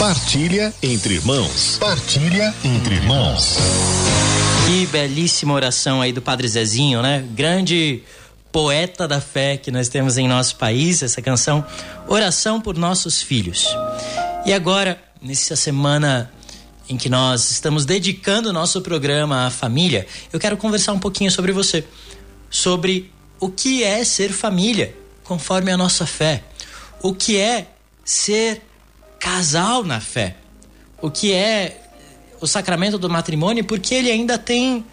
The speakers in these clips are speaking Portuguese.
Partilha entre irmãos. Partilha entre irmãos. Que belíssima oração aí do Padre Zezinho, né? Grande poeta da fé que nós temos em nosso país, essa canção Oração por Nossos Filhos. E agora, nessa semana em que nós estamos dedicando o nosso programa à família, eu quero conversar um pouquinho sobre você, sobre o que é ser família, conforme a nossa fé. O que é ser casal na fé. O que é o sacramento do matrimônio, porque ele ainda tem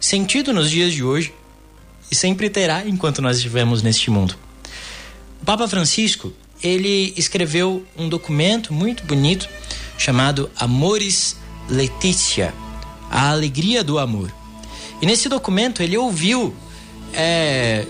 sentido nos dias de hoje e sempre terá enquanto nós estivermos neste mundo. O Papa Francisco, ele escreveu um documento muito bonito chamado Amores Letícia, a alegria do amor. E nesse documento ele ouviu é,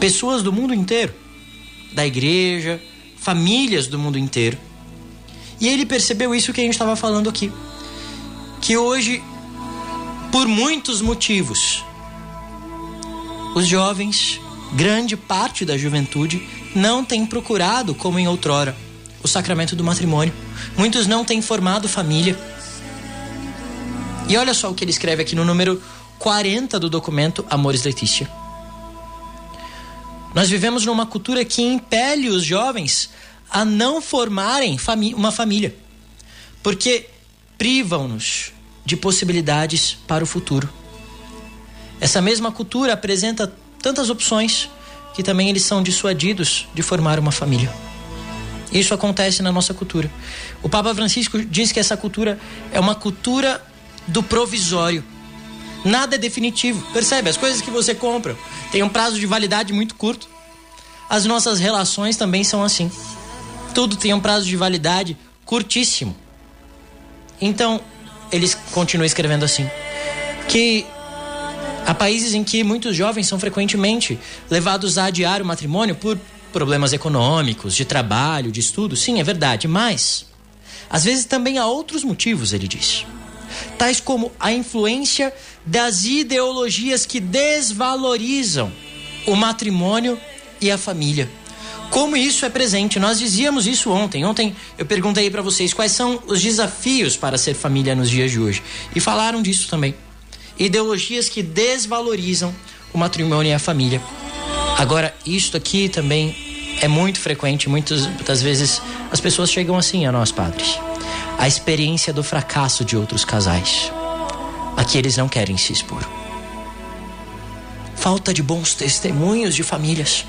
pessoas do mundo inteiro, da igreja, famílias do mundo inteiro. E ele percebeu isso que a gente estava falando aqui. Que hoje, por muitos motivos, os jovens, grande parte da juventude, não tem procurado, como em outrora, o sacramento do matrimônio. Muitos não têm formado família. E olha só o que ele escreve aqui no número 40 do documento Amores Letícia. Nós vivemos numa cultura que impele os jovens a não formarem uma família, porque privam-nos de possibilidades para o futuro. Essa mesma cultura apresenta tantas opções que também eles são dissuadidos de formar uma família. Isso acontece na nossa cultura. O Papa Francisco diz que essa cultura é uma cultura do provisório. Nada é definitivo. Percebe? As coisas que você compra têm um prazo de validade muito curto. As nossas relações também são assim. Tudo tem um prazo de validade curtíssimo. Então, eles continuam escrevendo assim: que há países em que muitos jovens são frequentemente levados a adiar o matrimônio por problemas econômicos, de trabalho, de estudo. Sim, é verdade, mas às vezes também há outros motivos, ele diz tais como a influência das ideologias que desvalorizam o matrimônio e a família. Como isso é presente? Nós dizíamos isso ontem. Ontem eu perguntei para vocês quais são os desafios para ser família nos dias de hoje. E falaram disso também. Ideologias que desvalorizam o matrimônio e a família. Agora, isto aqui também é muito frequente. Muitas, muitas vezes as pessoas chegam assim a nós, padres a experiência do fracasso de outros casais. Aqui eles não querem se expor. Falta de bons testemunhos de famílias.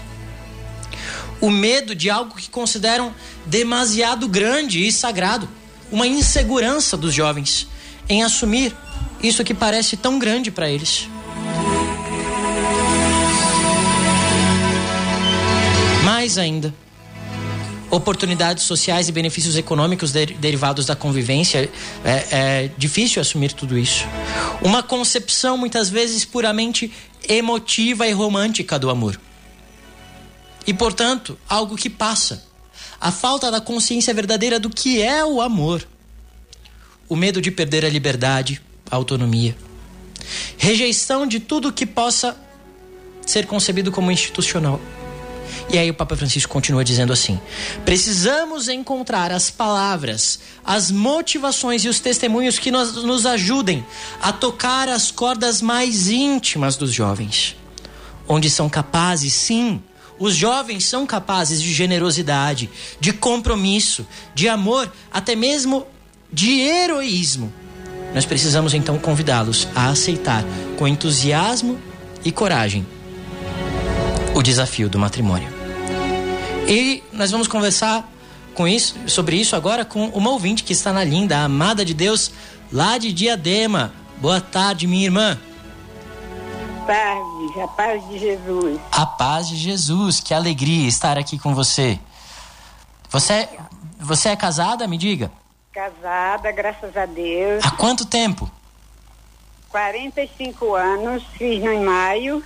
O medo de algo que consideram demasiado grande e sagrado. Uma insegurança dos jovens em assumir isso que parece tão grande para eles. Mais ainda, oportunidades sociais e benefícios econômicos de, derivados da convivência, é, é difícil assumir tudo isso. Uma concepção muitas vezes puramente emotiva e romântica do amor. E, portanto, algo que passa. A falta da consciência verdadeira do que é o amor. O medo de perder a liberdade, a autonomia. Rejeição de tudo que possa ser concebido como institucional. E aí o Papa Francisco continua dizendo assim: precisamos encontrar as palavras, as motivações e os testemunhos que nos, nos ajudem a tocar as cordas mais íntimas dos jovens, onde são capazes, sim, os jovens são capazes de generosidade, de compromisso, de amor, até mesmo de heroísmo. Nós precisamos então convidá-los a aceitar com entusiasmo e coragem o desafio do matrimônio. E nós vamos conversar com isso, sobre isso agora com uma ouvinte que está na linda, a amada de Deus, lá de Diadema. Boa tarde, minha irmã. Tarde, a paz de Jesus. A paz de Jesus, que alegria estar aqui com você. Você, você é casada, me diga? Casada, graças a Deus. Há quanto tempo? 45 anos, fiz no em maio.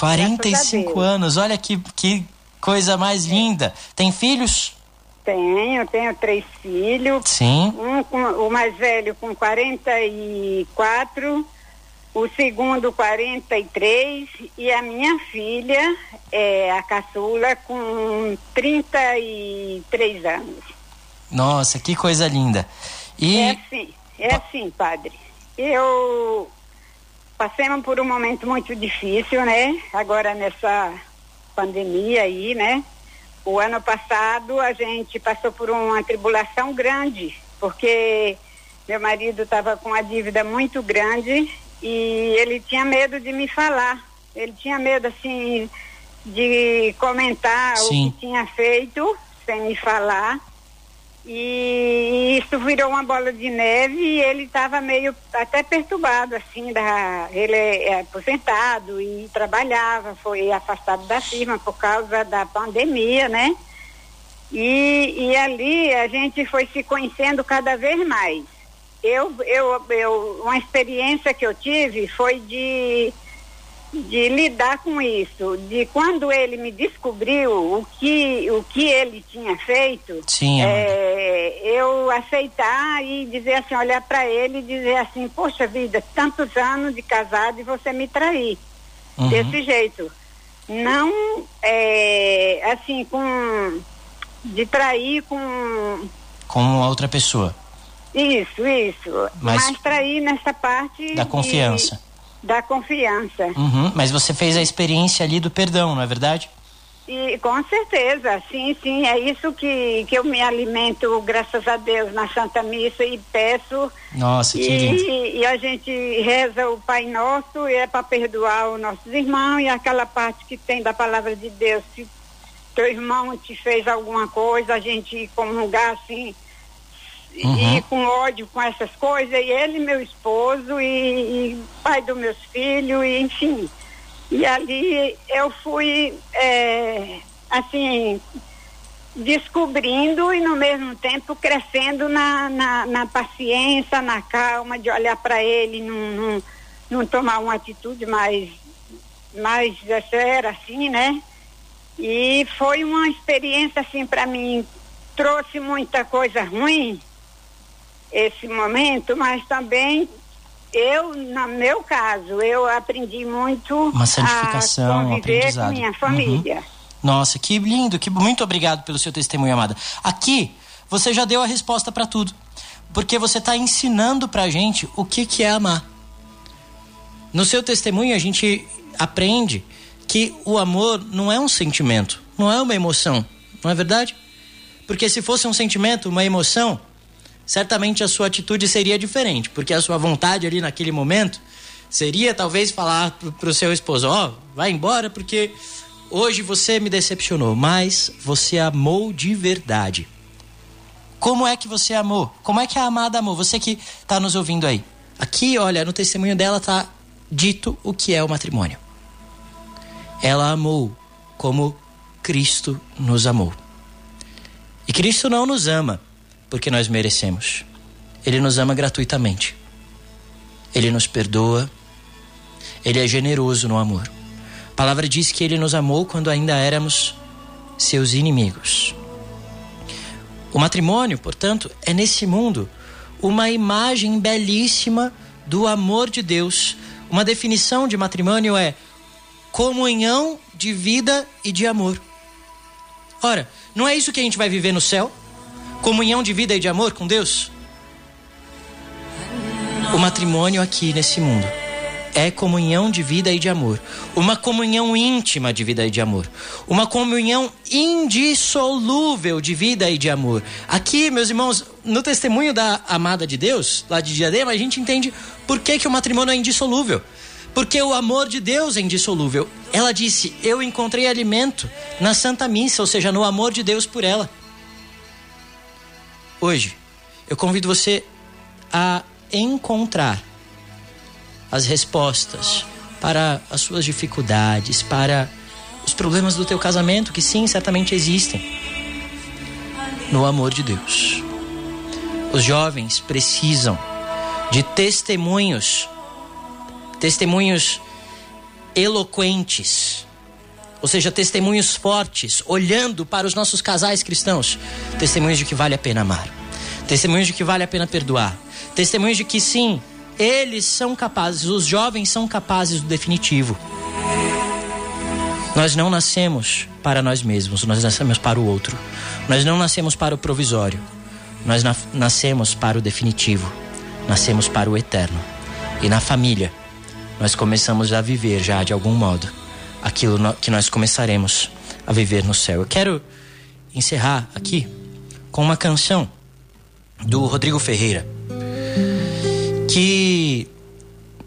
45 anos, olha que, que coisa mais linda. Tem filhos? Tenho, tenho três filhos. Sim. Um com, o mais velho com 44, o segundo 43 e a minha filha, é, a caçula, com 33 anos. Nossa, que coisa linda. E... É assim, é assim, padre. Eu passamos por um momento muito difícil, né? Agora nessa pandemia aí, né? O ano passado a gente passou por uma tribulação grande, porque meu marido estava com uma dívida muito grande e ele tinha medo de me falar. Ele tinha medo, assim, de comentar Sim. o que tinha feito sem me falar. E isso virou uma bola de neve e ele estava meio até perturbado, assim, da, ele é aposentado e trabalhava, foi afastado da firma por causa da pandemia, né? E, e ali a gente foi se conhecendo cada vez mais. Eu, eu, eu, uma experiência que eu tive foi de de lidar com isso, de quando ele me descobriu o que, o que ele tinha feito, Sim, é, eu aceitar e dizer assim, olhar para ele e dizer assim, poxa vida, tantos anos de casado e você me trair. Uhum. Desse jeito. Não é, assim, com de trair com. Com outra pessoa. Isso, isso. Mas, Mas trair nessa parte. Da confiança. De, da confiança. Uhum, mas você fez a experiência ali do perdão, não é verdade? E, com certeza, sim, sim, é isso que, que eu me alimento, graças a Deus, na Santa Missa e peço. Nossa, que e, lindo. E a gente reza o Pai Nosso e é para perdoar os nossos irmãos e aquela parte que tem da palavra de Deus. Se teu irmão te fez alguma coisa, a gente comungar assim, uhum. e com ódio com essas coisas, e ele, meu esposo, e, e pai dos meus filhos, e, enfim. E ali eu fui, é, assim, descobrindo e no mesmo tempo crescendo na, na, na paciência, na calma, de olhar para ele, não, não, não, tomar uma atitude mais, mais séria, assim, né? E foi uma experiência, assim, para mim, trouxe muita coisa ruim, esse momento, mas também eu, no meu caso, eu aprendi muito Uma santificação, a conviver um com minha família. Uhum. Nossa, que lindo, que muito obrigado pelo seu testemunho, amada. Aqui você já deu a resposta para tudo, porque você está ensinando para gente o que que é amar. No seu testemunho a gente aprende que o amor não é um sentimento, não é uma emoção, não é verdade? Porque se fosse um sentimento, uma emoção, certamente a sua atitude seria diferente, porque a sua vontade ali naquele momento seria talvez falar para o seu esposo: Ó, oh, vai embora porque hoje você me decepcionou, mas você amou de verdade. Como é que você amou? Como é que a amada amou? Você que está nos ouvindo aí. Aqui, olha, no testemunho dela está dito o que é o matrimônio. Ela amou como Cristo nos amou. E Cristo não nos ama porque nós merecemos. Ele nos ama gratuitamente. Ele nos perdoa. Ele é generoso no amor. A palavra diz que ele nos amou quando ainda éramos seus inimigos. O matrimônio, portanto, é nesse mundo uma imagem belíssima do amor de Deus. Uma definição de matrimônio é comunhão de vida e de amor. Ora, não é isso que a gente vai viver no céu? Comunhão de vida e de amor com Deus? O matrimônio aqui nesse mundo é comunhão de vida e de amor. Uma comunhão íntima de vida e de amor. Uma comunhão indissolúvel de vida e de amor. Aqui, meus irmãos, no testemunho da amada de Deus, lá de Diadema, a gente entende por que, que o matrimônio é indissolúvel. Porque o amor de Deus é indissolúvel. Ela disse: Eu encontrei alimento na Santa Missa, ou seja, no amor de Deus por ela. Hoje, eu convido você a encontrar as respostas para as suas dificuldades, para os problemas do teu casamento, que sim, certamente existem, no amor de Deus. Os jovens precisam de testemunhos, testemunhos eloquentes, ou seja, testemunhos fortes, olhando para os nossos casais cristãos, testemunhos de que vale a pena amar, testemunhos de que vale a pena perdoar, testemunhos de que sim, eles são capazes, os jovens são capazes do definitivo. Nós não nascemos para nós mesmos, nós nascemos para o outro. Nós não nascemos para o provisório. nós na, nascemos para o definitivo, nascemos para o eterno. E na família, nós começamos a viver já de algum modo aquilo que nós começaremos a viver no céu. Eu quero encerrar aqui com uma canção do Rodrigo Ferreira que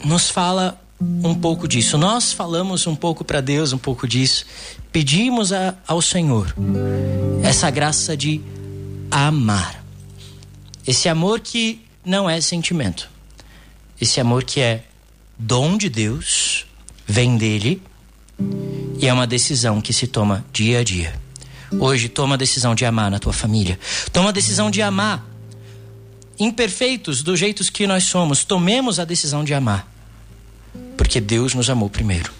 nos fala um pouco disso. Nós falamos um pouco para Deus, um pouco disso. Pedimos a, ao Senhor essa graça de amar. Esse amor que não é sentimento. Esse amor que é dom de Deus, vem dele e é uma decisão que se toma dia a dia. Hoje, toma a decisão de amar na tua família. Toma a decisão de amar. Imperfeitos do jeito que nós somos, tomemos a decisão de amar. Porque Deus nos amou primeiro.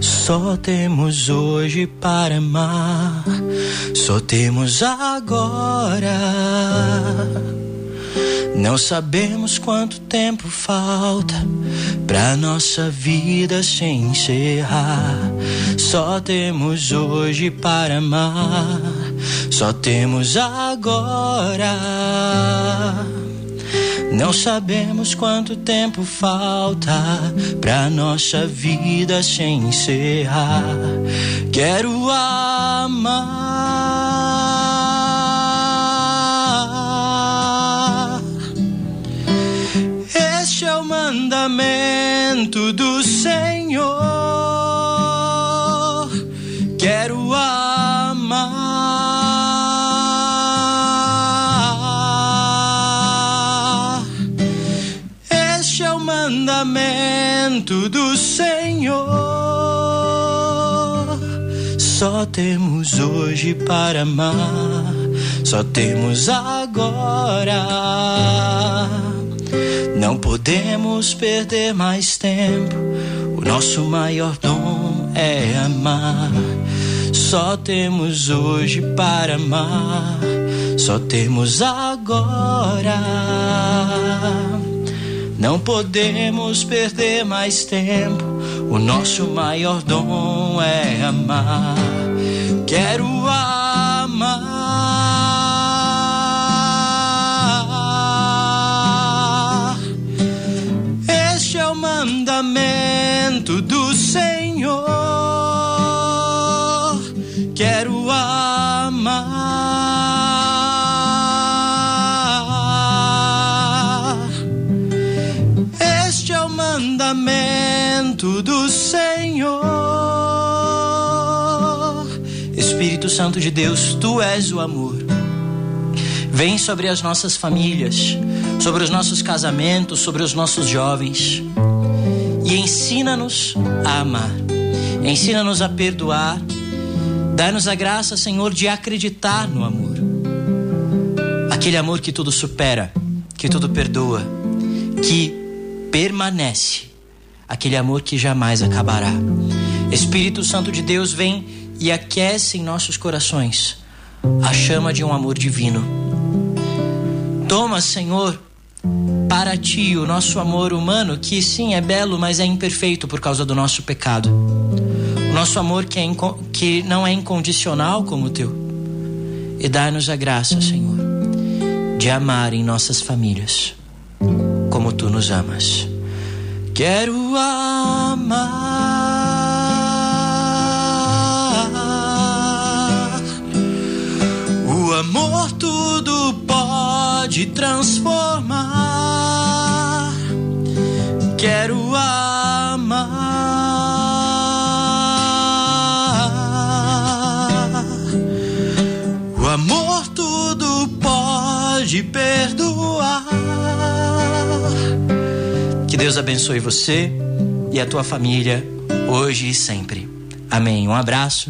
Só temos hoje para amar, só temos agora. Não sabemos quanto tempo falta pra nossa vida se encerrar. Só temos hoje para amar, só temos agora. Não sabemos quanto tempo falta pra nossa vida se encerrar. Quero amar. Mandamento do Senhor. Quero amar. Este é o mandamento do Senhor. Só temos hoje para amar, só temos agora. Não podemos perder mais tempo. O nosso maior dom é amar. Só temos hoje para amar. Só temos agora. Não podemos perder mais tempo. O nosso maior dom é amar. Quero amar. Mandamento do Senhor. Quero amar. Este é o mandamento do Senhor. Espírito Santo de Deus, tu és o amor. Vem sobre as nossas famílias, sobre os nossos casamentos, sobre os nossos jovens ensina-nos a amar. Ensina-nos a perdoar. Dá-nos a graça, Senhor, de acreditar no amor. Aquele amor que tudo supera, que tudo perdoa, que permanece. Aquele amor que jamais acabará. Espírito Santo de Deus, vem e aquece em nossos corações a chama de um amor divino. Toma, Senhor, para ti o nosso amor humano, que sim é belo, mas é imperfeito por causa do nosso pecado. O nosso amor que, é que não é incondicional como o teu. E dá-nos a graça, Senhor, de amar em nossas famílias como tu nos amas. Quero amar. O amor tudo pode transformar. Deus abençoe você e a tua família hoje e sempre. Amém. Um abraço.